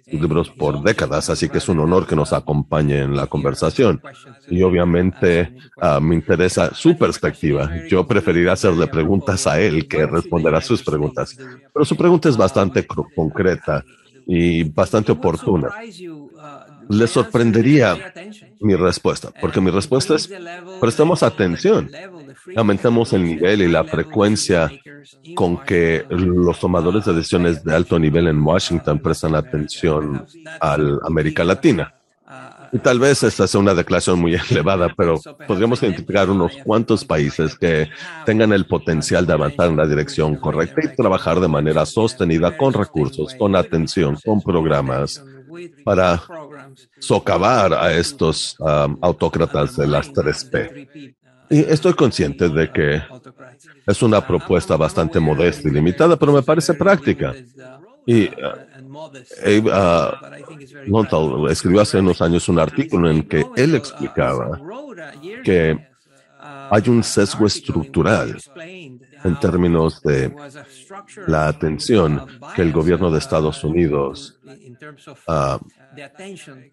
sus libros por décadas, así que es un honor que nos acompañe en la conversación. Y obviamente ah, me interesa su perspectiva. Yo preferiría hacerle preguntas a él que responder a sus preguntas. Pero su pregunta es bastante concreta y bastante oportuna. Le sorprendería mi respuesta, porque mi respuesta es, prestemos atención, aumentemos el nivel y la frecuencia con que los tomadores de decisiones de alto nivel en Washington prestan atención a América Latina. Y tal vez esta sea una declaración muy *laughs* elevada, pero podríamos identificar unos cuantos países que tengan el potencial de avanzar en la dirección correcta y trabajar de manera sostenida con recursos, con atención, con programas para socavar a estos um, autócratas de las 3P. Y estoy consciente de que es una propuesta bastante modesta y limitada, pero me parece práctica. Y Abe uh, escribió hace unos años un artículo en que él explicaba que hay un sesgo estructural en términos de la atención que el gobierno de Estados Unidos uh,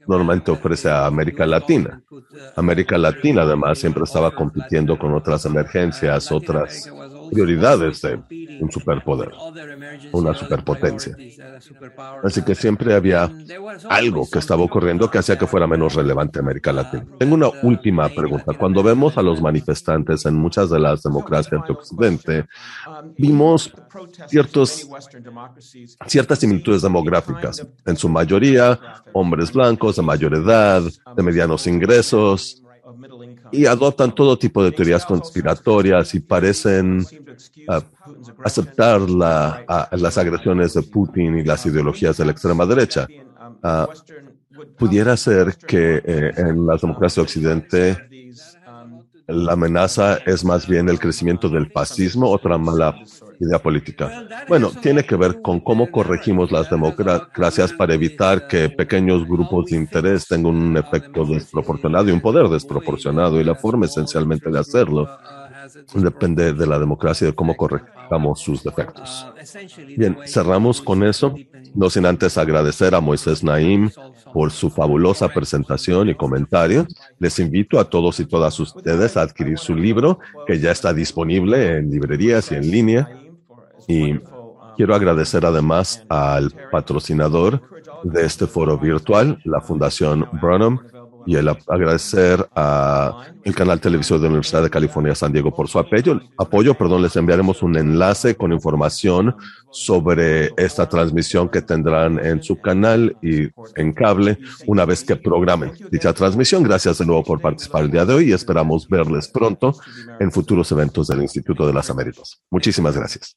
normalmente ofrece a América Latina. América Latina además siempre estaba compitiendo con otras emergencias, otras prioridades de un superpoder, una superpotencia. Así que siempre había algo que estaba ocurriendo que hacía que fuera menos relevante América Latina. Tengo una última pregunta. Cuando vemos a los manifestantes en muchas de las democracias de Occidente, vimos ciertos, ciertas similitudes demográficas. En su mayoría, hombres blancos de mayor edad, de medianos ingresos, y adoptan todo tipo de teorías conspiratorias y parecen uh, aceptar la, las agresiones de Putin y las ideologías de la extrema derecha. Uh, pudiera ser que eh, en las democracias de Occidente la amenaza es más bien el crecimiento del fascismo, otra mala idea política. Bueno, tiene que ver con cómo corregimos las democracias para evitar que pequeños grupos de interés tengan un efecto desproporcionado y un poder desproporcionado. Y la forma esencialmente de hacerlo depende de la democracia y de cómo corregimos sus defectos. Bien, cerramos con eso. No sin antes agradecer a Moisés Naim por su fabulosa presentación y comentario. Les invito a todos y todas ustedes a adquirir su libro, que ya está disponible en librerías y en línea. Y quiero agradecer además al patrocinador de este foro virtual, la Fundación Burnham, y el agradecer a el canal televisivo de la Universidad de California San Diego por su apoyo. Apoyo, perdón, les enviaremos un enlace con información sobre esta transmisión que tendrán en su canal y en cable una vez que programen dicha transmisión. Gracias de nuevo por participar el día de hoy y esperamos verles pronto en futuros eventos del Instituto de las Américas. Muchísimas gracias.